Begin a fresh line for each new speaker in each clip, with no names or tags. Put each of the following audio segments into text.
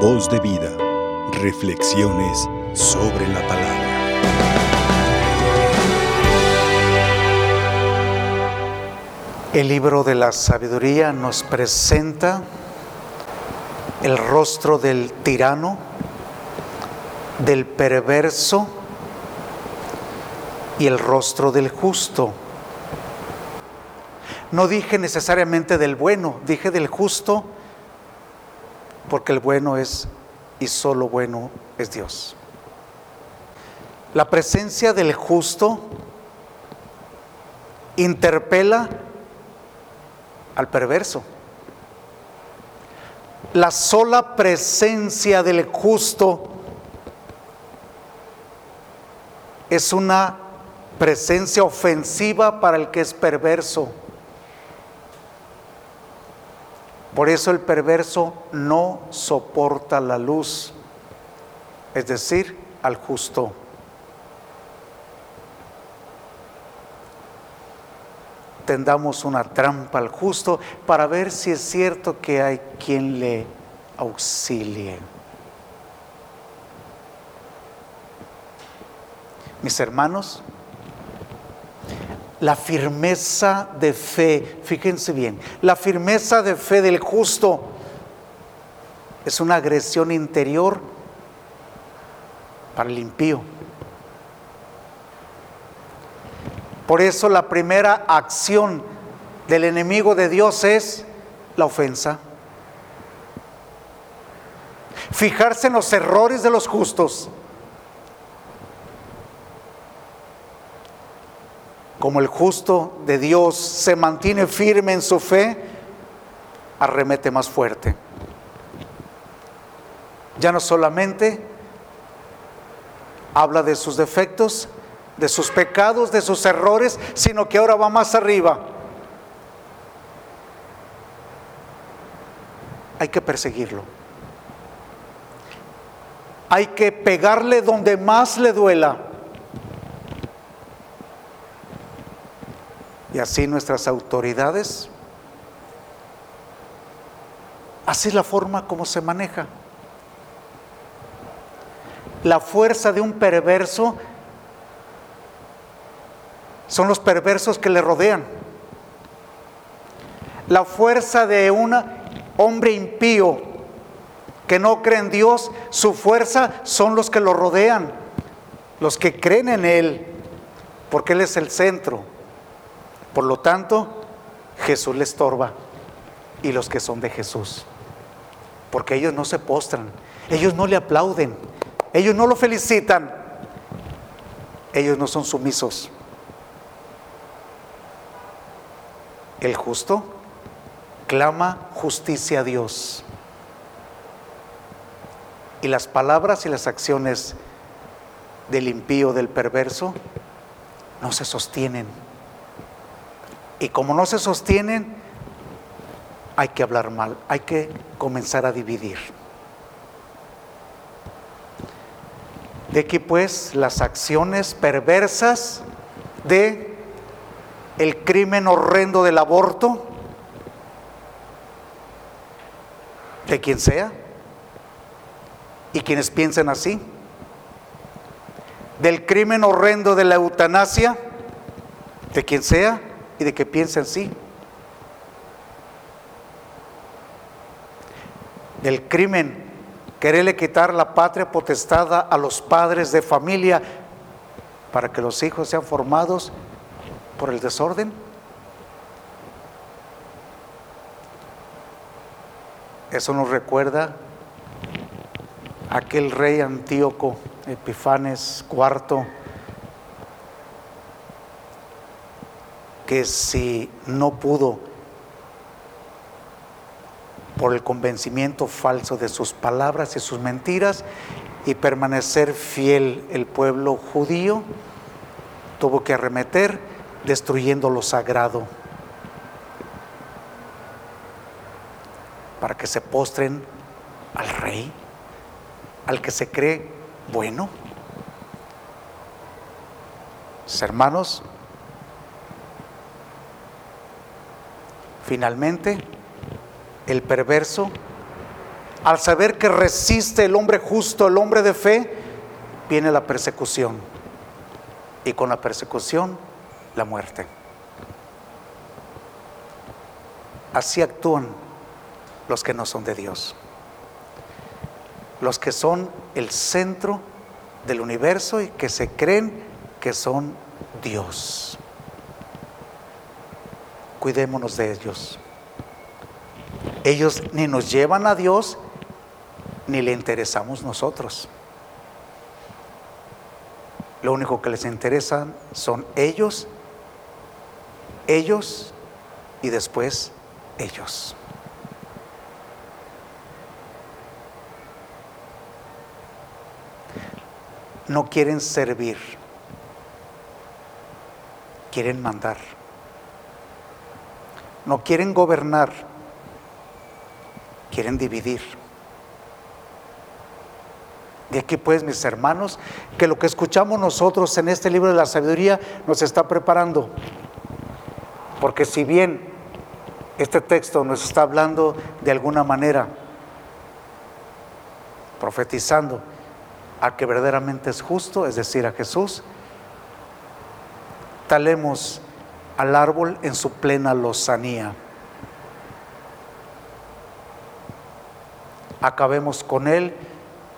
Voz de vida. Reflexiones sobre la palabra.
El libro de la sabiduría nos presenta el rostro del tirano, del perverso y el rostro del justo. No dije necesariamente del bueno, dije del justo, porque el bueno es y solo bueno es Dios. La presencia del justo interpela al perverso. La sola presencia del justo es una presencia ofensiva para el que es perverso. Por eso el perverso no soporta la luz, es decir, al justo. Tendamos una trampa al justo para ver si es cierto que hay quien le auxilie. Mis hermanos, la firmeza de fe, fíjense bien, la firmeza de fe del justo es una agresión interior para el impío. Por eso la primera acción del enemigo de Dios es la ofensa. Fijarse en los errores de los justos como el justo de Dios se mantiene firme en su fe, arremete más fuerte. Ya no solamente habla de sus defectos, de sus pecados, de sus errores, sino que ahora va más arriba. Hay que perseguirlo. Hay que pegarle donde más le duela. Y así nuestras autoridades, así la forma como se maneja. La fuerza de un perverso son los perversos que le rodean. La fuerza de un hombre impío que no cree en Dios, su fuerza son los que lo rodean, los que creen en Él, porque Él es el centro. Por lo tanto, Jesús le estorba y los que son de Jesús. Porque ellos no se postran, ellos no le aplauden, ellos no lo felicitan, ellos no son sumisos. El justo clama justicia a Dios. Y las palabras y las acciones del impío, del perverso, no se sostienen y como no se sostienen, hay que hablar mal, hay que comenzar a dividir. De aquí pues las acciones perversas de el crimen horrendo del aborto, de quien sea, y quienes piensen así, del crimen horrendo de la eutanasia, de quien sea, y de que piense sí. Del crimen, quererle quitar la patria potestada a los padres de familia para que los hijos sean formados por el desorden. Eso nos recuerda aquel rey Antíoco Epifanes IV que si no pudo por el convencimiento falso de sus palabras y sus mentiras y permanecer fiel el pueblo judío, tuvo que arremeter destruyendo lo sagrado para que se postren al rey, al que se cree bueno. Hermanos, Finalmente, el perverso al saber que resiste el hombre justo, el hombre de fe, viene la persecución. Y con la persecución, la muerte. Así actúan los que no son de Dios. Los que son el centro del universo y que se creen que son Dios. Cuidémonos de ellos. Ellos ni nos llevan a Dios ni le interesamos nosotros. Lo único que les interesa son ellos, ellos y después ellos. No quieren servir, quieren mandar. No quieren gobernar, quieren dividir. De aquí pues, mis hermanos, que lo que escuchamos nosotros en este libro de la sabiduría nos está preparando. Porque si bien este texto nos está hablando de alguna manera, profetizando a que verdaderamente es justo, es decir, a Jesús, talemos al árbol en su plena lozanía. Acabemos con él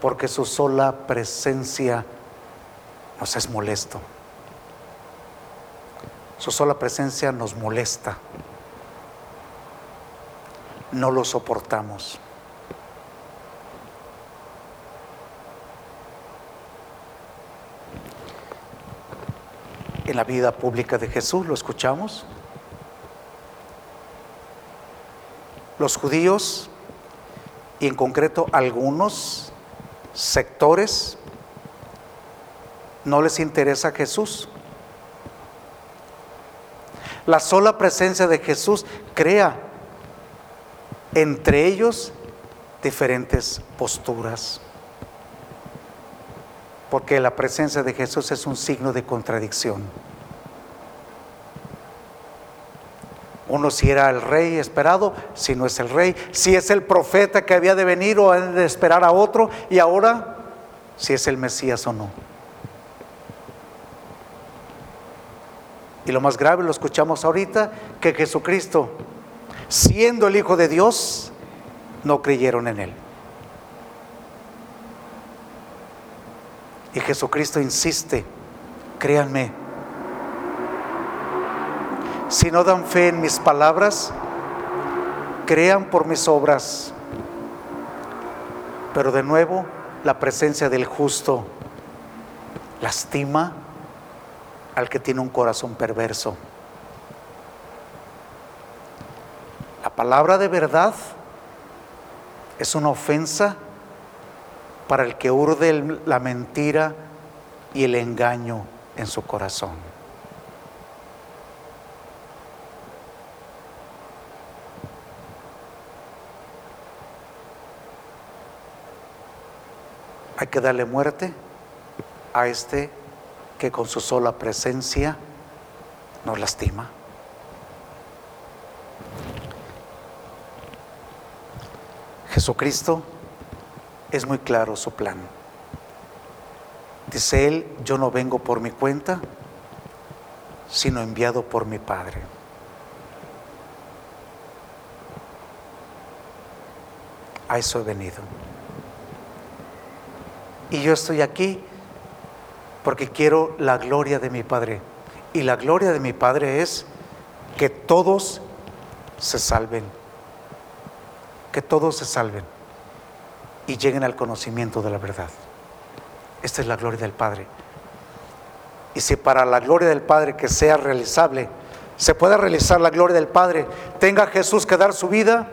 porque su sola presencia nos es molesto. Su sola presencia nos molesta. No lo soportamos. En la vida pública de Jesús lo escuchamos. Los judíos y en concreto algunos sectores no les interesa Jesús. La sola presencia de Jesús crea entre ellos diferentes posturas. Porque la presencia de Jesús es un signo de contradicción. Uno si era el rey esperado, si no es el rey, si es el profeta que había de venir o de esperar a otro, y ahora si es el Mesías o no. Y lo más grave, lo escuchamos ahorita, que Jesucristo, siendo el Hijo de Dios, no creyeron en Él. Y Jesucristo insiste, créanme, si no dan fe en mis palabras, crean por mis obras. Pero de nuevo, la presencia del justo lastima al que tiene un corazón perverso. La palabra de verdad es una ofensa para el que urde la mentira y el engaño en su corazón. Hay que darle muerte a este que con su sola presencia nos lastima. Jesucristo es muy claro su plan. Dice él, yo no vengo por mi cuenta, sino enviado por mi Padre. A eso he venido. Y yo estoy aquí porque quiero la gloria de mi Padre. Y la gloria de mi Padre es que todos se salven. Que todos se salven y lleguen al conocimiento de la verdad. Esta es la gloria del Padre. Y si para la gloria del Padre que sea realizable, se pueda realizar la gloria del Padre, tenga Jesús que dar su vida,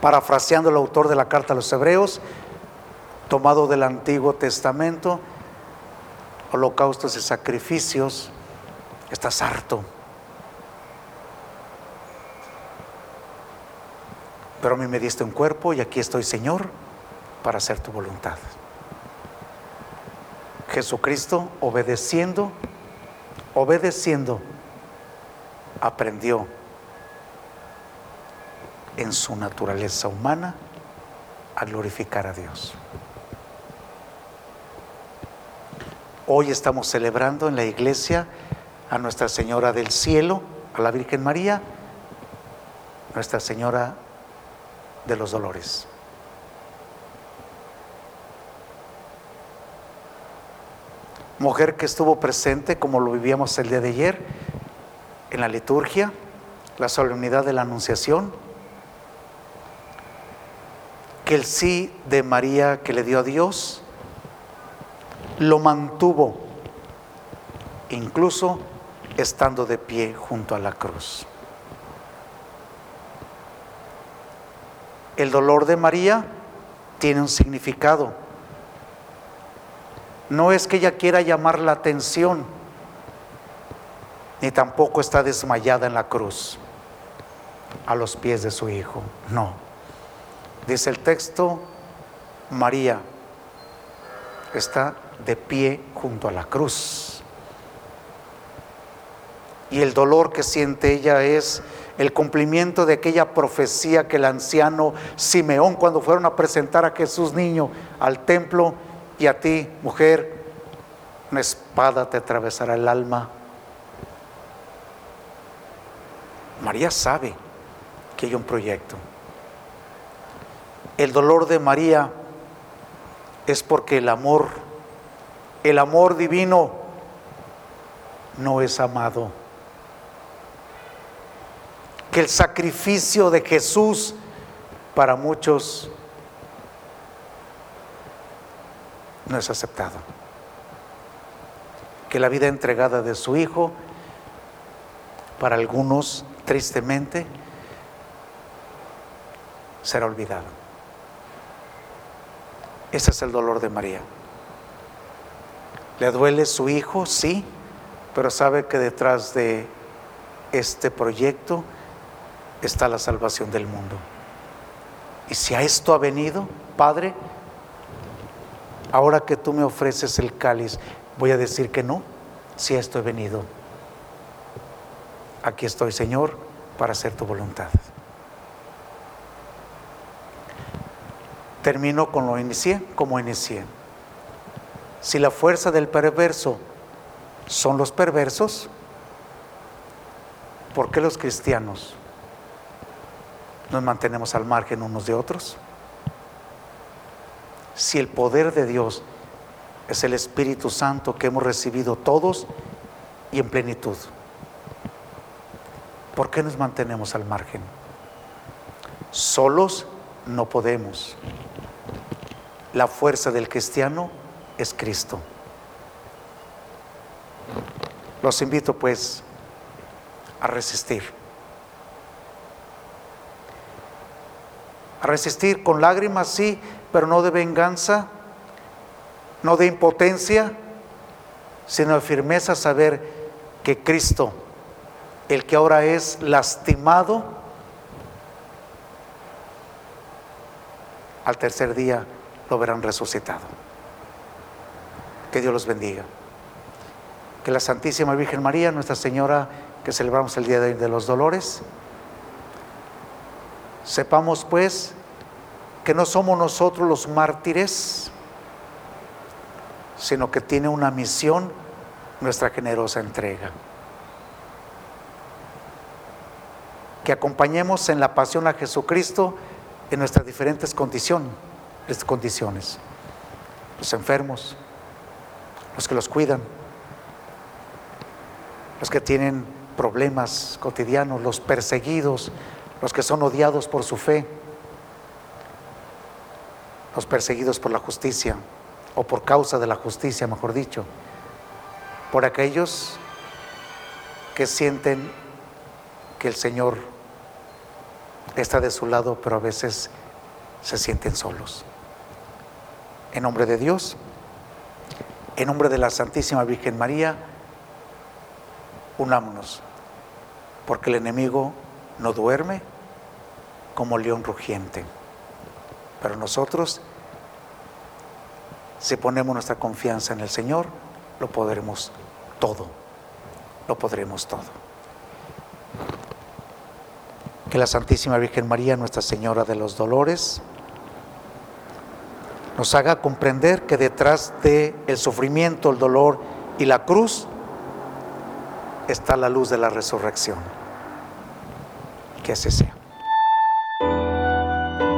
parafraseando el autor de la carta a los Hebreos, tomado del Antiguo Testamento, holocaustos y sacrificios, estás harto. Pero a mí me diste un cuerpo y aquí estoy, Señor, para hacer tu voluntad. Jesucristo, obedeciendo, obedeciendo, aprendió en su naturaleza humana a glorificar a Dios. Hoy estamos celebrando en la iglesia a Nuestra Señora del Cielo, a la Virgen María, Nuestra Señora de los Dolores. Mujer que estuvo presente, como lo vivíamos el día de ayer, en la liturgia, la solemnidad de la Anunciación, que el sí de María que le dio a Dios lo mantuvo, incluso estando de pie junto a la cruz. El dolor de María tiene un significado. No es que ella quiera llamar la atención, ni tampoco está desmayada en la cruz a los pies de su hijo. No. Dice el texto, María está de pie junto a la cruz. Y el dolor que siente ella es el cumplimiento de aquella profecía que el anciano Simeón cuando fueron a presentar a Jesús niño al templo y a ti, mujer, una espada te atravesará el alma. María sabe que hay un proyecto. El dolor de María es porque el amor, el amor divino no es amado. Que el sacrificio de Jesús para muchos no es aceptado. Que la vida entregada de su Hijo, para algunos, tristemente, será olvidado. Ese es el dolor de María. Le duele su hijo, sí, pero sabe que detrás de este proyecto está la salvación del mundo. Y si a esto ha venido, Padre, ahora que tú me ofreces el cáliz, voy a decir que no, si a esto he venido. Aquí estoy, Señor, para hacer tu voluntad. Termino con lo inicié, como inicié. Si la fuerza del perverso son los perversos, ¿por qué los cristianos nos mantenemos al margen unos de otros? Si el poder de Dios es el Espíritu Santo que hemos recibido todos y en plenitud, ¿por qué nos mantenemos al margen? Solos no podemos. La fuerza del cristiano es Cristo. Los invito pues a resistir. A resistir con lágrimas, sí, pero no de venganza, no de impotencia, sino de firmeza saber que Cristo, el que ahora es lastimado, al tercer día lo verán resucitado. Que Dios los bendiga. Que la Santísima Virgen María, Nuestra Señora, que celebramos el Día de, los Dolores, sepamos pues que no somos nosotros los mártires, sino que tiene una misión nuestra generosa entrega. Que acompañemos en la pasión a Jesucristo en nuestras diferentes condiciones. Los enfermos, los que los cuidan, los que tienen problemas cotidianos, los perseguidos, los que son odiados por su fe, los perseguidos por la justicia, o por causa de la justicia, mejor dicho, por aquellos que sienten que el Señor está de su lado, pero a veces se sienten solos. En nombre de Dios, en nombre de la Santísima Virgen María, unámonos, porque el enemigo no duerme como león rugiente. Pero nosotros, si ponemos nuestra confianza en el Señor, lo podremos todo, lo podremos todo. Que la Santísima Virgen María, Nuestra Señora de los Dolores, nos haga comprender que detrás de sufrimiento, el dolor y la cruz está la luz de la resurrección. Que así sea.